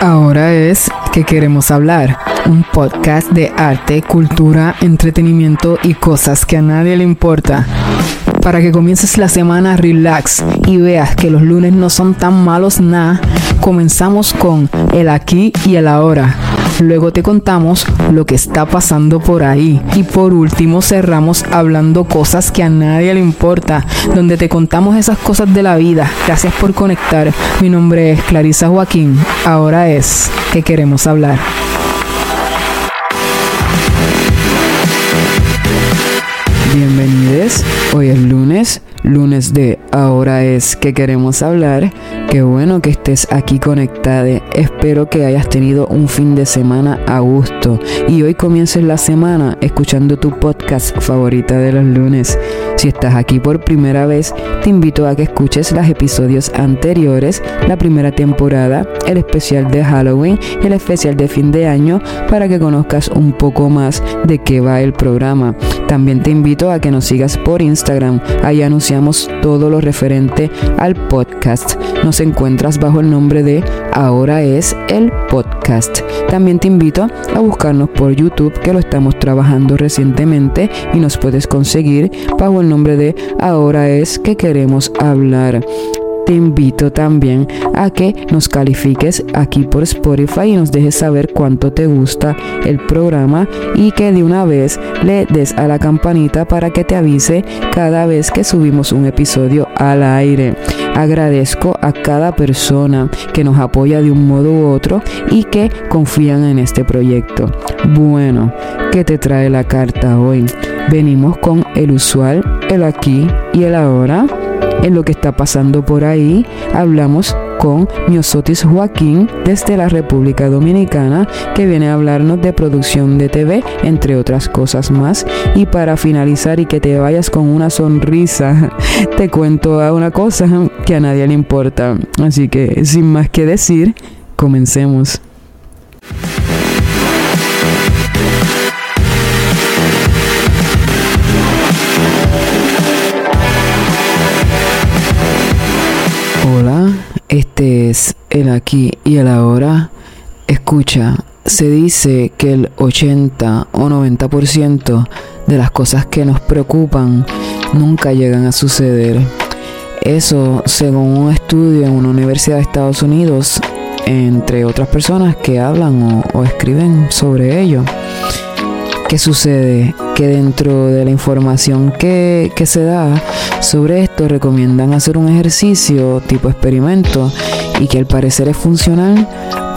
Ahora es que queremos hablar, un podcast de arte, cultura, entretenimiento y cosas que a nadie le importa. Para que comiences la semana relax y veas que los lunes no son tan malos nada, comenzamos con el aquí y el ahora. Luego te contamos lo que está pasando por ahí. Y por último cerramos hablando cosas que a nadie le importa, donde te contamos esas cosas de la vida. Gracias por conectar. Mi nombre es Clarisa Joaquín. Ahora es que queremos hablar. Bienvenidos. Hoy es lunes lunes de Ahora es que queremos hablar. Qué bueno que estés aquí conectada. Espero que hayas tenido un fin de semana a gusto y hoy comiences la semana escuchando tu podcast favorita de los lunes. Si estás aquí por primera vez, te invito a que escuches los episodios anteriores, la primera temporada, el especial de Halloween y el especial de fin de año para que conozcas un poco más de qué va el programa. También te invito a que nos sigas por Instagram. Ahí anunciamos todo lo referente al podcast. Nos encuentras bajo el nombre de Ahora es el podcast. También te invito a buscarnos por YouTube que lo estamos trabajando recientemente y nos puedes conseguir bajo el nombre de Ahora es que queremos hablar te invito también a que nos califiques aquí por Spotify y nos dejes saber cuánto te gusta el programa y que de una vez le des a la campanita para que te avise cada vez que subimos un episodio al aire. Agradezco a cada persona que nos apoya de un modo u otro y que confían en este proyecto. Bueno, ¿qué te trae la carta hoy? Venimos con el usual, el aquí y el ahora en lo que está pasando por ahí. Hablamos con Miosotis Joaquín desde la República Dominicana que viene a hablarnos de producción de TV, entre otras cosas más. Y para finalizar y que te vayas con una sonrisa, te cuento una cosa que a nadie le importa. Así que sin más que decir, comencemos. Este es el aquí y el ahora. Escucha, se dice que el 80 o 90% de las cosas que nos preocupan nunca llegan a suceder. Eso según un estudio en una universidad de Estados Unidos, entre otras personas que hablan o, escriben sobre ello. ¿Qué sucede? Que dentro de la información que, se da sobre esto recomiendan hacer un ejercicio tipo experimento y que al parecer es funcional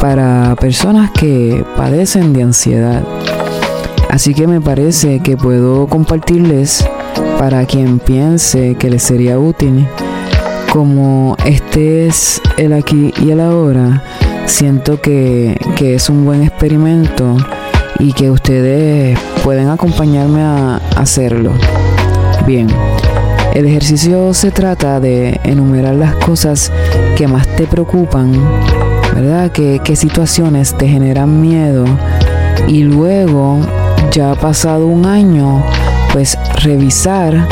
para personas que padecen de ansiedad. Así que me parece que puedo compartirles para quien piense que les sería útil. Como este es el aquí y el ahora, siento que, que es un buen experimento y que ustedes pueden acompañarme a hacerlo. Bien, el ejercicio se trata de enumerar las cosas que más te preocupan, ¿verdad? ¿Qué, qué situaciones te generan miedo? Y luego, ya ha pasado un año, pues revisar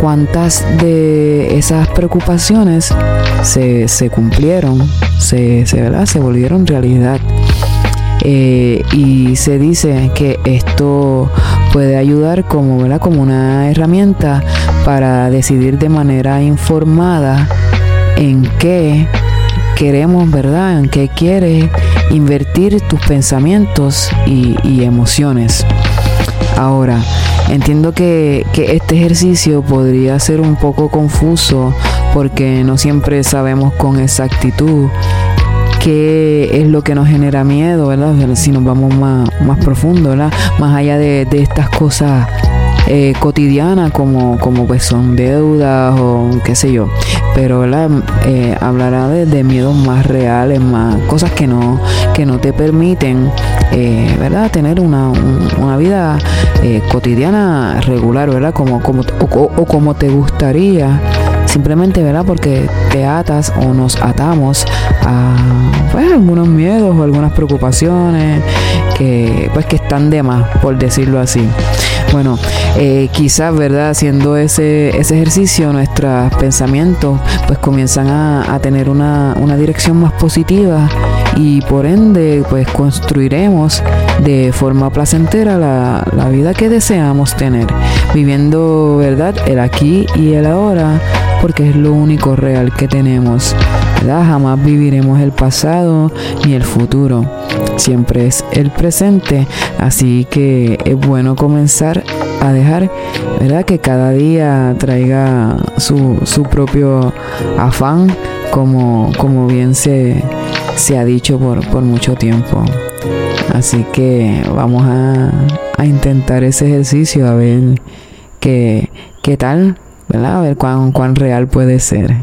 cuántas de esas preocupaciones se, se cumplieron, se, se, ¿verdad? se volvieron realidad. Eh, y se dice que esto puede ayudar como, como una herramienta para decidir de manera informada en qué queremos, ¿verdad? En qué quieres invertir tus pensamientos y, emociones. Ahora, entiendo que, este ejercicio podría ser un poco confuso porque no siempre sabemos con exactitud qué es lo que nos genera miedo, ¿verdad? Si nos vamos más, más profundo, ¿verdad? Más allá de, estas cosas eh, cotidianas como, como pues son deudas o qué sé yo. Pero ¿verdad? Eh, hablará de, miedos más reales, más cosas que no, que no te permiten eh, ¿verdad? tener una, una vida cotidiana regular, ¿verdad? Como, como, o como te gustaría simplemente, ¿verdad? Porque te atas o nos atamos a pues, algunos miedos o algunas preocupaciones que pues que están de más, por decirlo así. Bueno, eh, quizás, ¿verdad? Haciendo ese, ese ejercicio, nuestros pensamientos pues comienzan a, a tener una, una dirección más positiva y por ende pues construiremos de forma placentera la, la vida que deseamos tener, viviendo, ¿verdad?, el aquí y el ahora, porque es lo único real que tenemos. ¿verdad? Jamás viviremos el pasado ni el futuro, siempre es el presente, así que es bueno comenzar a dejar, ¿verdad? Que cada día traiga su, su propio afán, como, como bien se, se ha dicho por, por mucho tiempo. Así que vamos a, a intentar ese ejercicio a ver qué, qué tal, ¿verdad? A ver cuán, cuán real puede ser.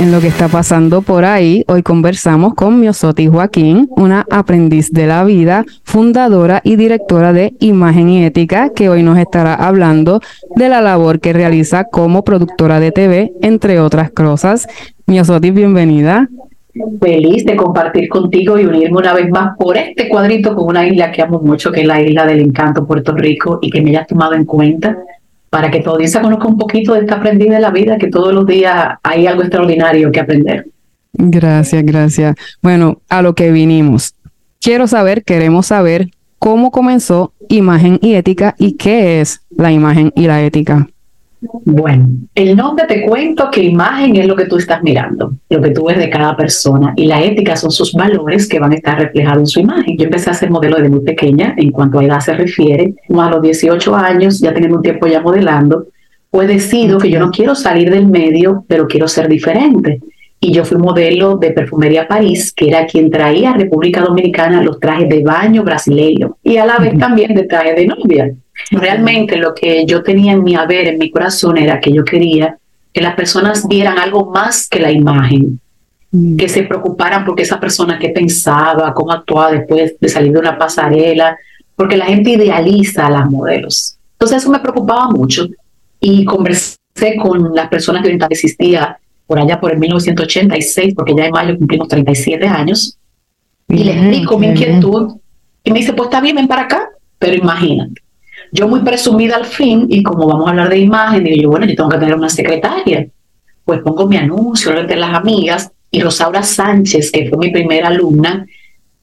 En lo que está pasando por ahí, hoy conversamos con Miosoti Joaquín, una aprendiz de la vida, fundadora y directora de Imagen y Ética, que hoy nos estará hablando de la labor que realiza como productora de TV, entre otras cosas. Miosoti, bienvenida. Feliz de compartir contigo y unirme una vez más por este cuadrito con una isla que amo mucho, que es la isla del encanto Puerto Rico y que me hayas tomado en cuenta para que tu audiencia conozca un poquito de esta aprendida de la vida, que todos los días hay algo extraordinario que aprender. Gracias, gracias. Bueno, a lo que vinimos. Quiero saber, queremos saber cómo comenzó imagen y ética y qué es la imagen y la ética. Bueno, el nombre te cuento que imagen es lo que tú estás mirando, lo que tú ves de cada persona y la ética son sus valores que van a estar reflejados en su imagen. Yo empecé a hacer modelo desde muy pequeña en cuanto a edad se refiere, como a los 18 años, ya teniendo un tiempo ya modelando, pues decido que yo no quiero salir del medio, pero quiero ser diferente. Y yo fui modelo de Perfumería París, que era quien traía a República Dominicana los trajes de baño brasileños y a la vez también de trajes de novia. Realmente lo que yo tenía en mi haber, en mi corazón, era que yo quería que las personas vieran algo más que la imagen, mm. que se preocuparan porque esa persona que pensaba, cómo actuaba después de salir de una pasarela, porque la gente idealiza a las modelos. Entonces eso me preocupaba mucho y conversé con las personas que existía por allá por el 1986, porque ya en mayo cumplimos 37 años, y les explico mi inquietud y me dice, pues está bien, ven para acá, pero imagínate, yo muy presumida al fin, y como vamos a hablar de imagen, digo yo, bueno, yo tengo que tener una secretaria. Pues pongo mi anuncio entre las amigas y Rosaura Sánchez, que fue mi primera alumna,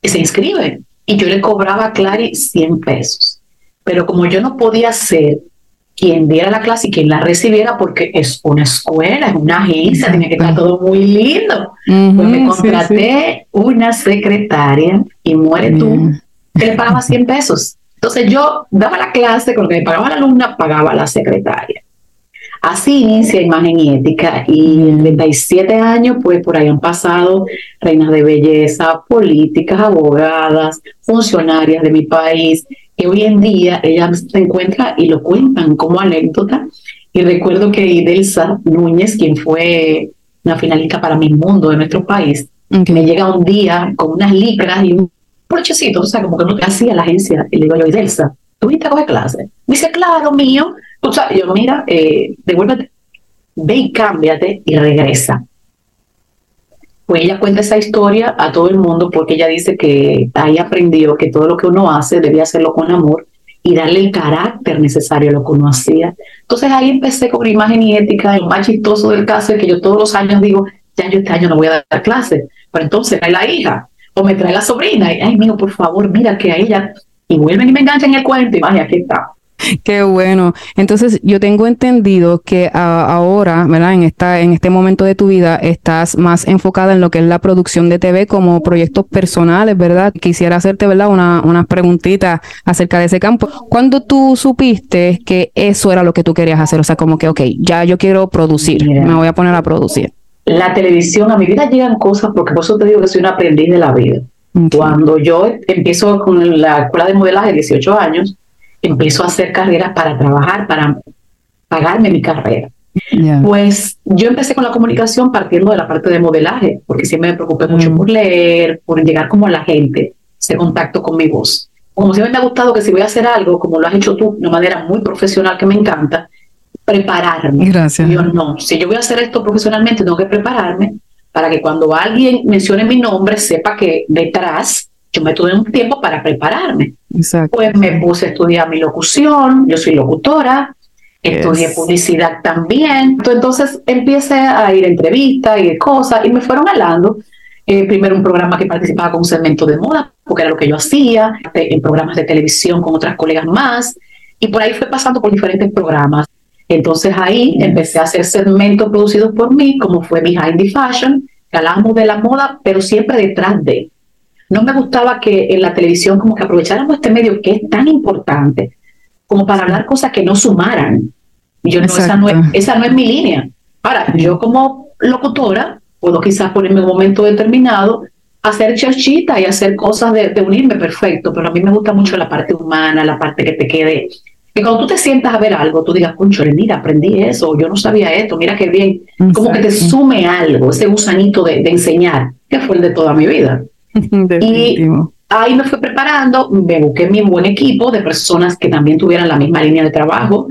se inscribe. Y yo le cobraba a Clary 100 pesos. Pero como yo no podía ser quien diera la clase y quien la recibiera, porque es una escuela, es una agencia, tiene que estar todo muy lindo. pues me contraté una secretaria y muere tú, que le pagaba 100 pesos. Entonces yo daba la clase, con lo que me pagaba la alumna, pagaba la secretaria. Así inicia Imagen y Ética y en 37 años, pues por ahí han pasado reinas de belleza, políticas, abogadas, funcionarias de mi país, que hoy en día ellas se encuentran y lo cuentan como anécdota. Y recuerdo que Idelsa Núñez, quien fue una finalista para mi mundo de nuestro país, me llega un día con unas licras y un brochecito, o sea, como que no hacía la agencia. Y le digo yo, Idelsa, ¿tú viste a coger clase? Me dice, claro, mío. O sea, yo, mira, eh, devuélvete, ve y cámbiate y regresa. Pues ella cuenta esa historia a todo el mundo porque ella dice que ahí aprendió que todo lo que uno hace debía hacerlo con amor y darle el carácter necesario a lo que uno hacía. Entonces ahí empecé con imagen y ética. Lo más chistoso del caso es que yo todos los años digo, ya yo este año no voy a dar clase, pero entonces hay la hija o me trae la sobrina, y, ay, mío, por favor, mira que a ella, y vuelven y me enganchan en el cuento, y vaya, aquí está. Qué bueno. Entonces, yo tengo entendido que ahora, ¿verdad? En esta, en este momento de tu vida, estás más enfocada en lo que es la producción de TV como proyectos personales, ¿verdad? Quisiera hacerte, ¿verdad? Una, unas preguntitas acerca de ese campo. ¿Cuándo tú supiste que eso era lo que tú querías hacer? O sea, como que, ok, ya yo quiero producir, me voy a poner a producir la televisión, a mi vida llegan cosas, porque por eso te digo que soy una aprendiz de la vida. Cuando yo empiezo con la escuela de modelaje de 18 años, empiezo a hacer carreras para trabajar, para pagarme mi carrera. Pues yo empecé con la comunicación partiendo de la parte de modelaje, porque siempre me preocupé mucho por leer, por llegar como a la gente, hacer contacto con mi voz. Como siempre me ha gustado que si voy a hacer algo, como lo has hecho tú, de una manera muy profesional que me encanta, prepararme. Gracias. Yo no, si yo voy a hacer esto profesionalmente, tengo que prepararme para que cuando alguien mencione mi nombre sepa que detrás yo me tuve un tiempo para prepararme. Exacto. Pues me puse a estudiar mi locución, yo soy locutora, Estudié publicidad también. Entonces empecé a ir a entrevistas y cosas y me fueron hablando. Eh, primero un programa que participaba con un segmento de moda, porque era lo que yo hacía, en programas de televisión con otras colegas más. Y por ahí fue pasando por diferentes programas. Entonces ahí empecé a hacer segmentos producidos por mí, como fue Behind the Fashion, que hablábamos de la moda, pero siempre detrás de. No me gustaba que en la televisión como que aprovecháramos este medio que es tan importante como para hablar cosas que no sumaran. Y yo no, esa no, es, esa no es mi línea. Ahora, yo como locutora puedo quizás ponerme un momento determinado hacer charchita y hacer cosas de, de, unirme, perfecto, pero a mí me gusta mucho la parte humana, la parte que te quede. Que cuando tú te sientas a ver algo, tú digas, concho, mira, aprendí eso, yo no sabía esto, mira qué bien. Como que te sume algo, ese gusanito de, de enseñar, que fue el de toda mi vida. y ahí me fui preparando, me busqué mi buen equipo de personas que también tuvieran la misma línea de trabajo,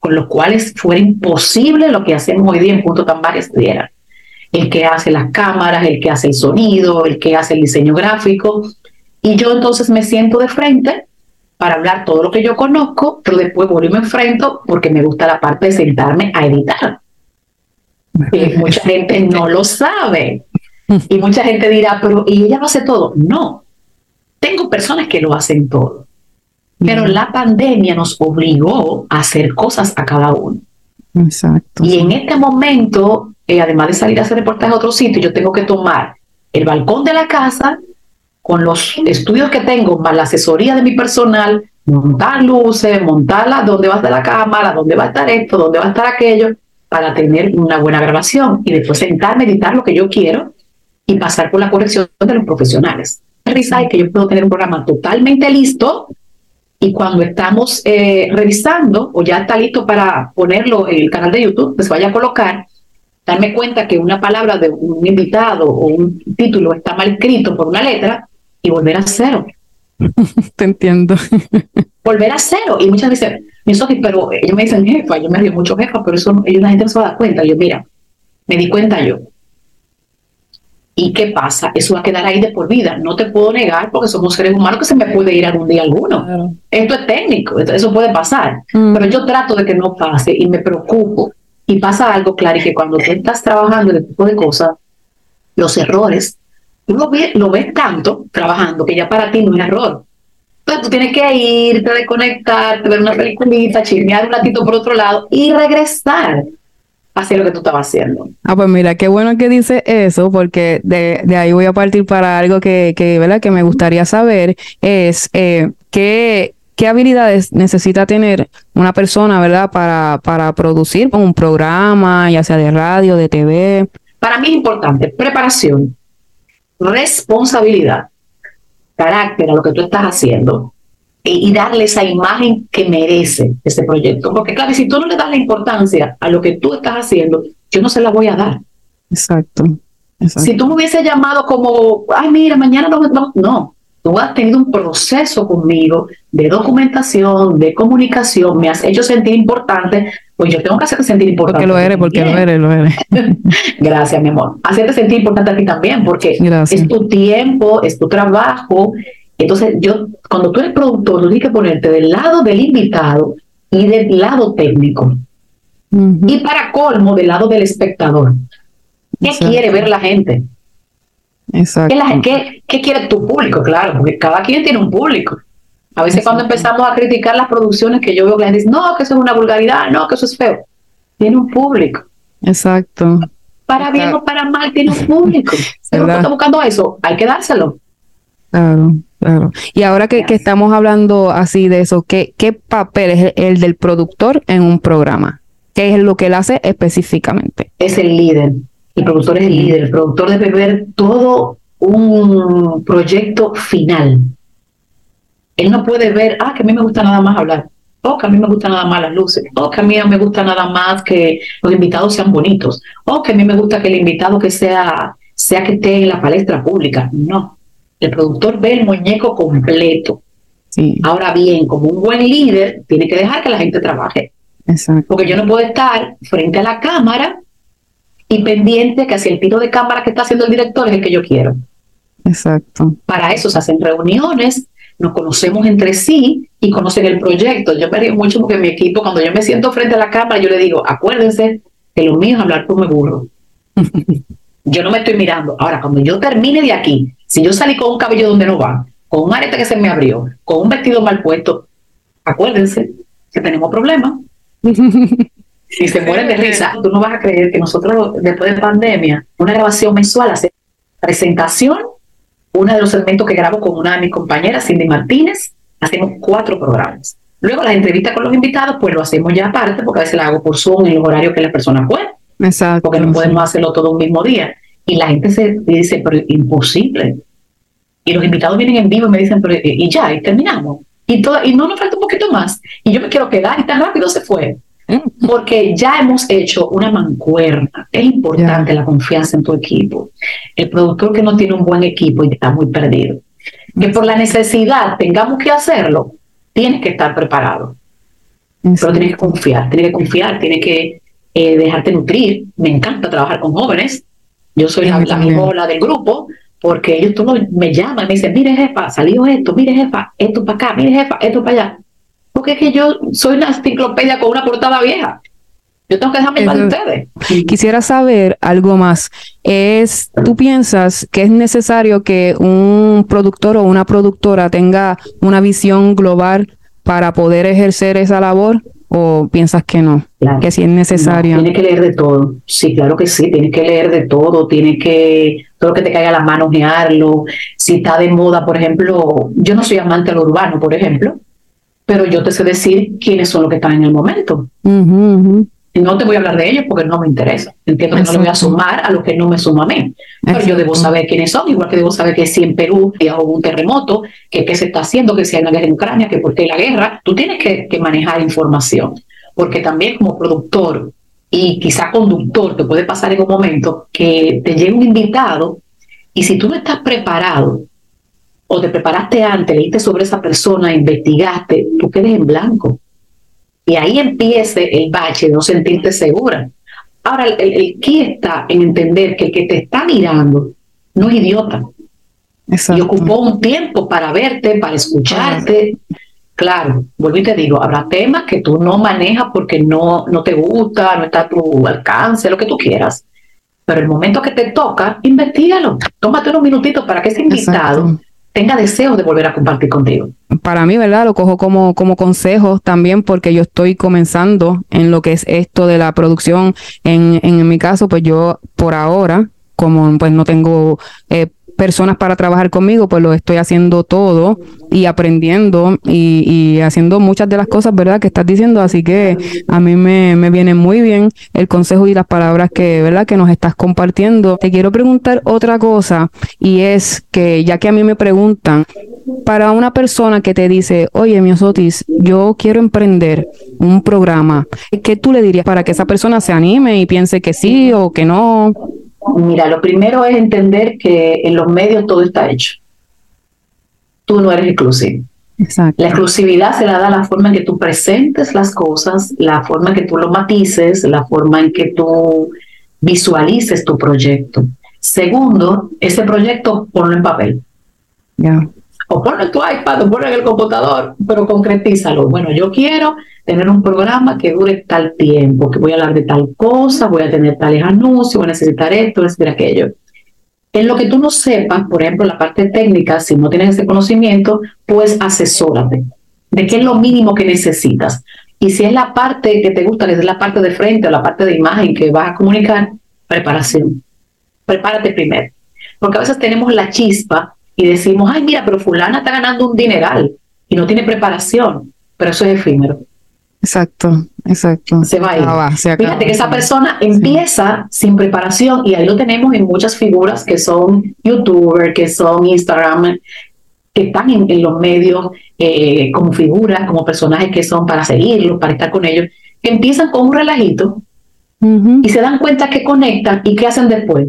con los cuales fuera imposible lo que hacemos hoy día en Punto Tan estudiara. El que hace las cámaras, el que hace el sonido, el que hace el diseño gráfico. Y yo entonces me siento de frente para hablar todo lo que yo conozco, pero después vuelvo y me enfrento porque me gusta la parte de sentarme a editar. Y mucha gente no lo sabe. Y mucha gente dirá, pero ¿y ella lo hace todo? No, tengo personas que lo hacen todo, pero la pandemia nos obligó a hacer cosas a cada uno. Exacto. Y en este momento, eh, además de salir a hacer reportajes a otro sitio, yo tengo que tomar el balcón de la casa con los estudios que tengo, más la asesoría de mi personal, montar luces, montarla, dónde va a estar la cámara, dónde va a estar esto, dónde va a estar aquello, para tener una buena grabación y después sentarme, editar lo que yo quiero y pasar por la corrección de los profesionales. Y que yo puedo tener un programa totalmente listo y cuando estamos eh, revisando o ya está listo para ponerlo en el canal de YouTube, pues vaya a colocar, darme cuenta que una palabra de un invitado o un título está mal escrito por una letra y volver a cero. Te entiendo. volver a cero. Y muchas veces, mis ojos, pero ellos me dicen jefa, yo me río mucho jefa, pero eso ellos la gente no se va a dar cuenta. Yo, mira, me di cuenta yo. ¿Y qué pasa? Eso va a quedar ahí de por vida. No te puedo negar porque somos seres humanos que se me puede ir algún día alguno. Esto es técnico, eso puede pasar. Mm. Pero yo trato de que no pase y me preocupo. Y pasa algo, claro, y que cuando tú estás trabajando en este tipo de cosas, los errores, tú lo ves, lo ves tanto trabajando que ya para ti no es error. Entonces tú tienes que irte, desconectarte, ver una peliculita, chismear un ratito por otro lado y regresar hacer lo que tú estabas haciendo. Ah, pues mira, qué bueno que dice eso, porque de, ahí voy a partir para algo que, que, ¿verdad? que me gustaría saber, es eh, qué, qué habilidades necesita tener una persona, ¿verdad?, para, para producir un programa, ya sea de radio, de TV. Para mí es importante preparación, responsabilidad, carácter a lo que tú estás haciendo y darle esa imagen que merece ese proyecto. Porque claro, si tú no le das la importancia a lo que tú estás haciendo, yo no se la voy a dar. Exacto. Si tú me hubieses llamado como, ay, mira, mañana no, no, no. Tú has tenido un proceso conmigo de documentación, de comunicación, me has hecho sentir importante, pues yo tengo que hacerte sentir importante. Porque lo eres, porque lo eres, lo eres. Gracias, mi amor. Hacerte sentir importante a ti también, porque es tu tiempo, es tu trabajo, entonces, yo, cuando tú eres productor, tú tienes que ponerte del lado del invitado y del lado técnico. Y para colmo, del lado del espectador. ¿Qué quiere ver la gente? Exacto. ¿Qué, ¿Qué, quiere tu público? Claro, porque cada quien tiene un público. A veces cuando empezamos a criticar las producciones que yo veo que la gente dice, no, que eso es una vulgaridad, no, que eso es feo. Tiene un público. Exacto. Para bien o para mal, tiene un público. Si uno está buscando eso, hay que dárselo. Claro. Claro. Y ahora que, estamos hablando así de eso, ¿qué, ¿qué papel es el, del productor en un programa? ¿Qué es lo que él hace específicamente? Es el líder. El productor es el líder. El productor debe ver todo un proyecto final. Él no puede ver, ah, que a mí me gusta nada más hablar. O que a mí me gusta nada más las luces. O que a mí me gusta nada más que los invitados sean bonitos. O que a mí me gusta que el invitado que sea, sea que esté en la palestra pública. No el productor ve el muñeco completo. Ahora bien, como un buen líder, tiene que dejar que la gente trabaje. Porque yo no puedo estar frente a la cámara y pendiente que hacia el tiro de cámara que está haciendo el director es el que yo quiero. Exacto. Para eso se hacen reuniones, nos conocemos entre sí y conocen el proyecto. Yo me río mucho porque mi equipo, cuando yo me siento frente a la cámara, yo le digo, acuérdense que lo mío es hablar por mi burro. yo no me estoy mirando. Ahora, cuando yo termine de aquí, si yo salí con un cabello donde no va, con un arete que se me abrió, con un vestido mal puesto, acuérdense que tenemos problemas. y se mueren de risa. Tú no vas a creer que nosotros, después de pandemia, una grabación mensual, hace presentación, uno de los segmentos que grabo con una de mis compañeras, Cindy Martínez, hacemos cuatro programas. Luego las entrevistas con los invitados, pues lo hacemos ya aparte, porque a veces la hago por Zoom en los horarios que la persona puede. Exacto. Porque no podemos hacerlo todo un mismo día. Y la gente se dice, pero imposible. Y los invitados vienen en vivo y me dicen, pero y ya, y terminamos. Y, todo, y no nos falta un poquito más. Y yo me quiero quedar y tan rápido se fue. Porque ya hemos hecho una mancuerna. Es importante la confianza en tu equipo. El productor que no tiene un buen equipo y está muy perdido. Que por la necesidad tengamos que hacerlo, tienes que estar preparado. Pero tienes que confiar, tienes que confiar, tienes que eh, dejarte nutrir. Me encanta trabajar con jóvenes. Yo soy la, la del grupo, porque ellos todos me llaman y me dicen, mire jefa, salió esto, mire jefa, esto para acá, mire jefa, esto para allá. Porque es que yo soy una enciclopedia con una portada vieja. Yo tengo que dejarme para ustedes. Quisiera saber algo más. Es, ¿Tú piensas que es necesario que un productor o una productora tenga una visión global para poder ejercer esa labor? ¿O piensas que no? Que si es necesario. tiene que leer de todo. Sí, claro que sí. Tiene que leer de todo. Tiene que, todo lo que te caiga a las manos, gearlo. Si está de moda, por ejemplo, yo no soy amante del urbano, por ejemplo, pero yo te sé decir quiénes son los que están en el momento. No te voy a hablar de ellos porque no me interesa. Entiendo que no le voy a sumar a lo que no me suma a mí. Pero yo debo saber quiénes son, igual que debo saber que si en Perú hay un terremoto, que qué se está haciendo, que si hay una guerra en Ucrania, que por qué hay la guerra. Tú tienes que, que manejar información. Porque también como productor y quizá conductor, te puede pasar en un momento que te llegue un invitado y si tú no estás preparado o te preparaste antes, leíste sobre esa persona, investigaste, tú quedes en blanco y ahí empiece el bache de no sentirte segura. Ahora, el, el está en entender que el que te está mirando no es idiota. Y ocupó un tiempo para verte, para escucharte. Claro, vuelvo y te digo, habrá temas que tú no manejas porque no, no te gusta, no está a tu alcance, lo que tú quieras. Pero el momento que te toca, investigalo. Tómate unos minutitos para que ese invitado tenga deseo de volver a compartir contigo. Para mí, ¿verdad? Lo cojo como, como consejo también porque yo estoy comenzando en lo que es esto de la producción. En, en, mi caso, pues yo por ahora, como pues no tengo eh, personas para trabajar conmigo, pues lo estoy haciendo todo y aprendiendo y, haciendo muchas de las cosas, ¿verdad? Que estás diciendo. Así que a mí me, me viene muy bien el consejo y las palabras que, ¿verdad? Que nos estás compartiendo. Te quiero preguntar otra cosa y es que ya que a mí me preguntan, para una persona que te dice, oye, Miosotis, yo quiero emprender un programa, ¿qué tú le dirías para que esa persona se anime y piense que sí o que no? Mira, lo primero es entender que en los medios todo está hecho. Tú no eres exclusivo. La exclusividad se la da la forma en que tú presentes las cosas, la forma en que tú lo matices, la forma en que tú visualices tu proyecto. Segundo, ese proyecto ponlo en papel. Ya o ponlo en tu iPad o ponlo en el computador, pero concretízalo. Bueno, yo quiero tener un programa que dure tal tiempo, que voy a hablar de tal cosa, voy a tener tales anuncios, voy a necesitar esto, necesitar aquello. En lo que tú no sepas, por ejemplo, la parte técnica, si no tienes ese conocimiento, pues asesórate de qué es lo mínimo que necesitas. Y si es la parte que te gusta, que es la parte de frente o la parte de imagen que vas a comunicar, preparación. Prepárate primero. Porque a veces tenemos la chispa y decimos, ay, mira, pero fulana está ganando un dineral y no tiene preparación, pero eso es efímero. Exacto, exacto. Se va a ir. Fíjate que esa persona empieza sin preparación y ahí lo tenemos en muchas figuras que son youtubers, que son Instagram, que están en, los medios eh, como figuras, como personajes que son para seguirlos, para estar con ellos, que empiezan con un relajito y se dan cuenta que conectan y qué hacen después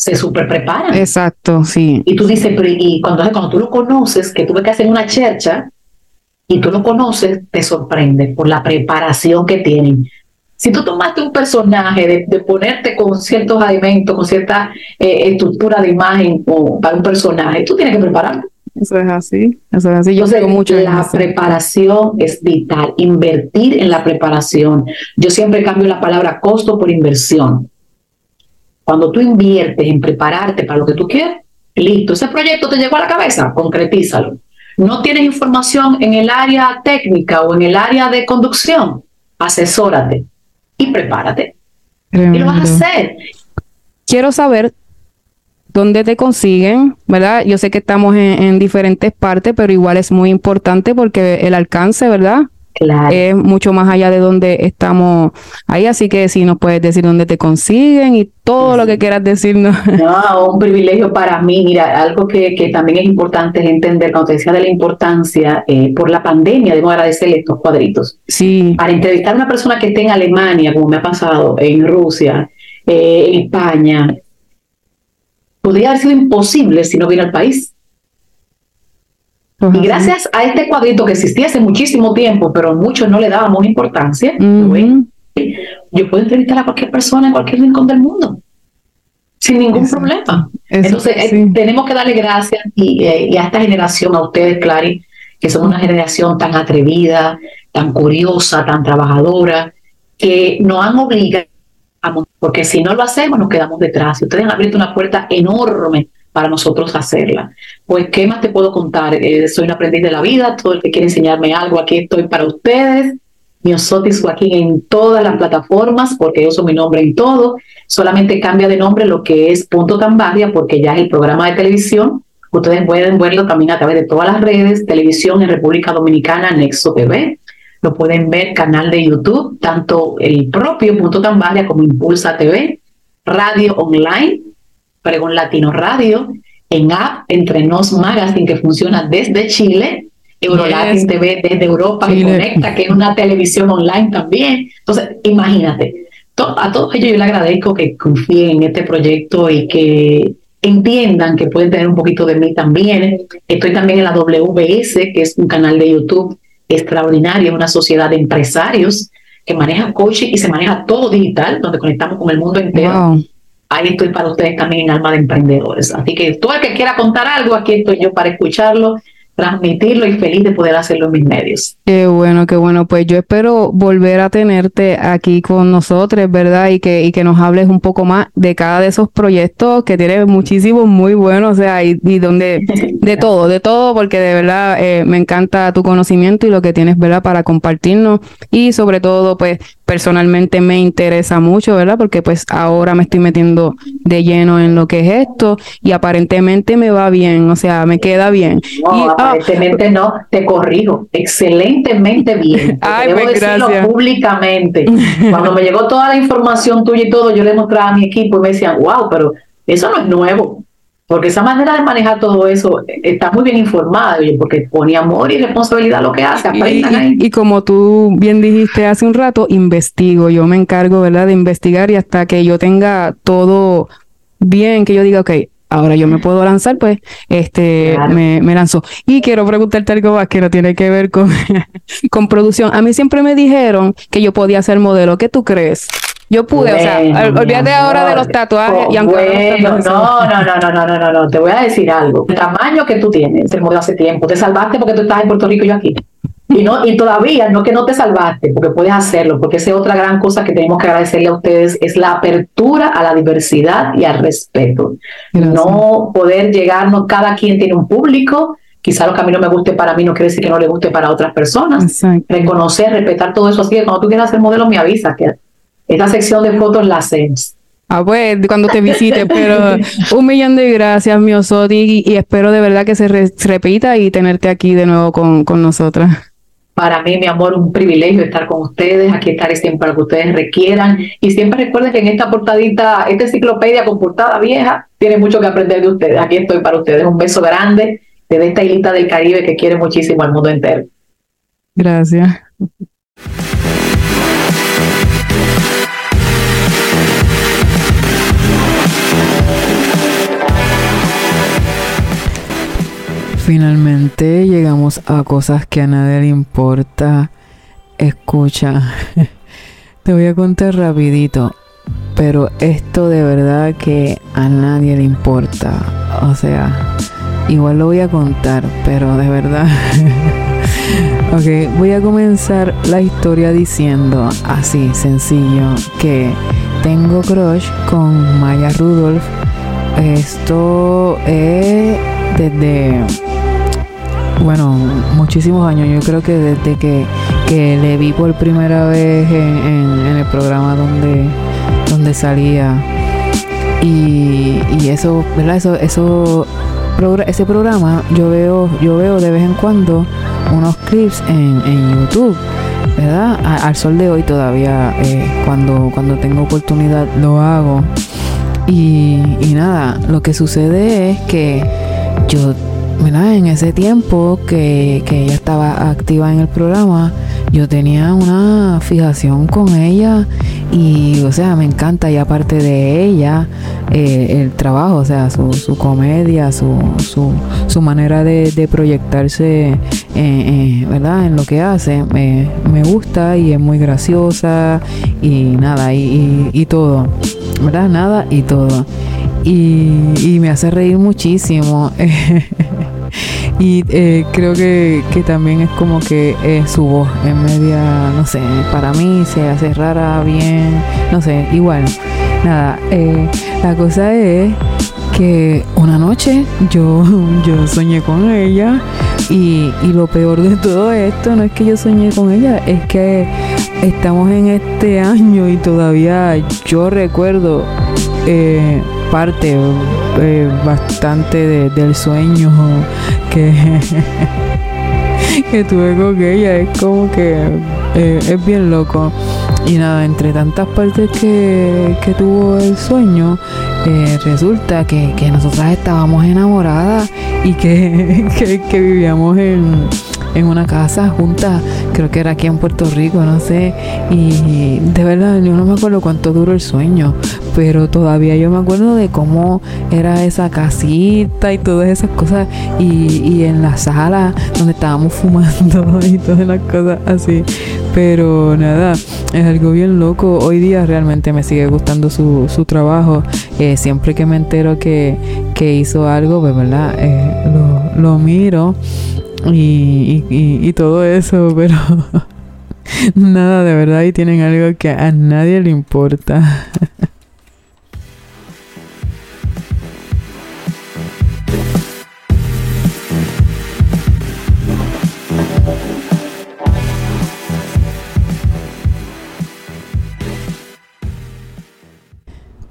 se super preparan. Exacto, sí. Y tú dices, pero y cuando, cuando tú lo conoces, que tú ves que hacen una chercha y tú lo conoces, te sorprende por la preparación que tienen. Si tú tomaste un personaje de, ponerte con ciertos alimentos, con cierta eh, estructura de imagen o para un personaje, tú tienes que prepararlo. Eso es así, eso es así. Yo Entonces, mucho la preparación es vital, invertir en la preparación. Yo siempre cambio la palabra costo por inversión. Cuando tú inviertes en prepararte para lo que tú quieres, listo, ese proyecto te llegó a la cabeza, concretízalo. No tienes información en el área técnica o en el área de conducción, asesórate y prepárate. Y lo vas a hacer. Quiero saber dónde te consiguen, ¿verdad? Yo sé que estamos en, diferentes partes, pero igual es muy importante porque el alcance, ¿verdad? Claro. Es mucho más allá de donde estamos ahí, así que si nos puedes decir dónde te consiguen y todo lo que quieras decirnos. No, un privilegio para mí. Mira, algo que, que también es importante es entender, cuando te decía de la importancia, eh, por la pandemia, debo agradecerle estos cuadritos. Sí. Para entrevistar a una persona que esté en Alemania, como me ha pasado, en Rusia, eh, en España, podría haber sido imposible si no viene al país. Y gracias a este cuadrito que existía hace muchísimo tiempo, pero muchos no le dábamos importancia, yo puedo entrevistar a cualquier persona en cualquier rincón del mundo, sin ningún problema. Entonces, eh, tenemos que darle gracias eh, y, a esta generación, a ustedes, Clary, que son una generación tan atrevida, tan curiosa, tan trabajadora, que nos han obligado porque si no lo hacemos nos quedamos detrás. Y ustedes han abierto una puerta enorme para nosotros hacerla. Pues, ¿qué más te puedo contar? Eh, soy un aprendiz de la vida, todo el que quiere enseñarme algo, aquí estoy para ustedes. Miosotis Joaquín en todas las plataformas, porque yo soy mi nombre en todo. Solamente cambia de nombre lo que es Punto Tambaria, porque ya es el programa de televisión. Ustedes pueden verlo también a través de todas las redes, televisión en República Dominicana, Nexo TV, lo pueden ver canal de YouTube, tanto el propio Punto Tambalia como Impulsa TV, radio online, Pregón Latino Radio, en app Entre Nos Magazine que funciona desde Chile, Eurolatin TV desde Europa que conecta, que es una televisión online también. Entonces, imagínate, a todos ellos yo les agradezco que confíen en este proyecto y que entiendan que pueden tener un poquito de mí también. Estoy también en la WBS, que es un canal de YouTube extraordinaria, una sociedad de empresarios que maneja coaching y se maneja todo digital, donde conectamos con el mundo entero. Ahí estoy para ustedes también en Alma de Emprendedores. Así que todo el que quiera contar algo, aquí estoy yo para escucharlo transmitirlo y feliz de poder hacerlo en mis medios. Qué bueno, qué bueno. Pues yo espero volver a tenerte aquí con nosotros, ¿verdad? Y que, y que nos hables un poco más de cada de esos proyectos que tienes muchísimos muy buenos, o sea, y, donde, de todo, de todo, porque de verdad eh, me encanta tu conocimiento y lo que tienes, ¿verdad? Para compartirnos y sobre todo, pues, personalmente me interesa mucho, ¿verdad? Porque pues ahora me estoy metiendo de lleno en lo que es esto y aparentemente me va bien, o sea, me queda bien. No, aparentemente no, te corrijo, excelentemente bien. Ay, debo pues, decirlo públicamente. Cuando me llegó toda la información tuya y todo, yo le mostraba a mi equipo y me decían, wow, pero eso no es nuevo. Porque esa manera de manejar todo eso está muy bien informada, porque pone amor y responsabilidad lo que hace, y, Y, como tú bien dijiste hace un rato, investigo, yo me encargo, ¿verdad?, de investigar y hasta que yo tenga todo bien, que yo diga, ok, ahora yo me puedo lanzar, pues este me, me, lanzo. Y quiero preguntarte algo más que no tiene que ver con, con producción. A mí siempre me dijeron que yo podía ser modelo. ¿Qué tú crees? Yo pude, o sea, olvídate ahora de los tatuajes y aunque bueno, no, no, no, no, no, no, no, no, te voy a decir algo. El tamaño que tú tienes, el modelo hace tiempo, te salvaste porque tú estás en Puerto Rico y yo aquí. Y, no, y todavía, no que no te salvaste, porque puedes hacerlo, porque esa es otra gran cosa que tenemos que agradecerle a ustedes, es la apertura a la diversidad y al respeto. No poder llegarnos, cada quien tiene un público, quizá lo que a mí no me guste para mí no quiere decir que no le guste para otras personas. Reconocer, respetar todo eso. Así que cuando tú quieras hacer modelo, me avisas, que esta sección de fotos la hacemos. Ah, pues, cuando te visite, pero un millón de gracias, Miosoti, y, espero de verdad que se, repita y tenerte aquí de nuevo con, con nosotras. Para mí, mi amor, un privilegio estar con ustedes. Aquí estaré siempre para que ustedes requieran. Y siempre recuerden que en esta portadita, esta enciclopedia con portada vieja, tiene mucho que aprender de ustedes. Aquí estoy para ustedes. Un beso grande desde esta islita del Caribe que quiere muchísimo al mundo entero. Gracias. Finalmente llegamos a cosas que a nadie le importa. Escucha, te voy a contar rapidito, pero esto de verdad que a nadie le importa. O sea, igual lo voy a contar, pero de verdad. ok, voy a comenzar la historia diciendo así, sencillo, que tengo crush con Maya Rudolph. Esto es desde, bueno, muchísimos años. Yo creo que desde que, que le vi por primera vez en, el programa donde, donde salía. Y, y eso, ¿verdad? Eso, eso ese programa yo veo, yo veo de vez en cuando unos clips en, YouTube, ¿verdad? al sol de hoy todavía, eh, cuando, cuando tengo oportunidad lo hago. Y, nada, lo que sucede es que yo, ¿verdad? En ese tiempo que, que ella estaba activa en el programa, yo tenía una fijación con ella y, o sea, me encanta y aparte de ella, eh, el trabajo, o sea, su, su comedia, su, su, su manera de, proyectarse, eh, eh, ¿verdad? En lo que hace, me, gusta y es muy graciosa y nada, y, y, todo, ¿verdad? Nada y todo. Y, y me hace reír muchísimo. y eh, creo que, que, también es como que eh, su voz en media, no sé, para mí se hace rara, bien, no sé, igual. Nada, eh, la cosa es que una noche yo, yo soñé con ella y, y lo peor de todo esto no es que yo soñé con ella, es que estamos en este año y todavía yo recuerdo parte eh, bastante del sueño que, que tuve con ella. Es como que eh, es bien loco. Y nada, entre tantas partes que, que tuvo el sueño, eh, resulta que, que nosotras estábamos enamoradas y que, que, vivíamos en en una casa juntas, creo que era aquí en Puerto Rico, no sé, y de verdad yo no me acuerdo cuánto duró el sueño, pero todavía yo me acuerdo de cómo era esa casita y todas esas cosas, y, y en la sala donde estábamos fumando y todas las cosas así, pero nada, es algo bien loco, hoy día realmente me sigue gustando su, su trabajo, eh, siempre que me entero que, que hizo algo, pues verdad, eh, lo, lo miro y, y, todo eso, pero nada de verdad y tienen algo que a nadie le importa.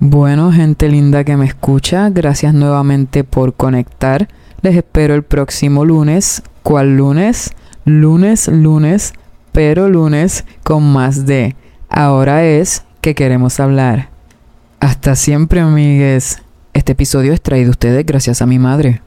Bueno, gente linda que me escucha, gracias nuevamente por conectar. Les espero el próximo lunes ¿Cuál lunes? Lunes, lunes, pero lunes con más de. Ahora es que queremos hablar. Hasta siempre, amigues. Este episodio es traído a ustedes gracias a mi madre.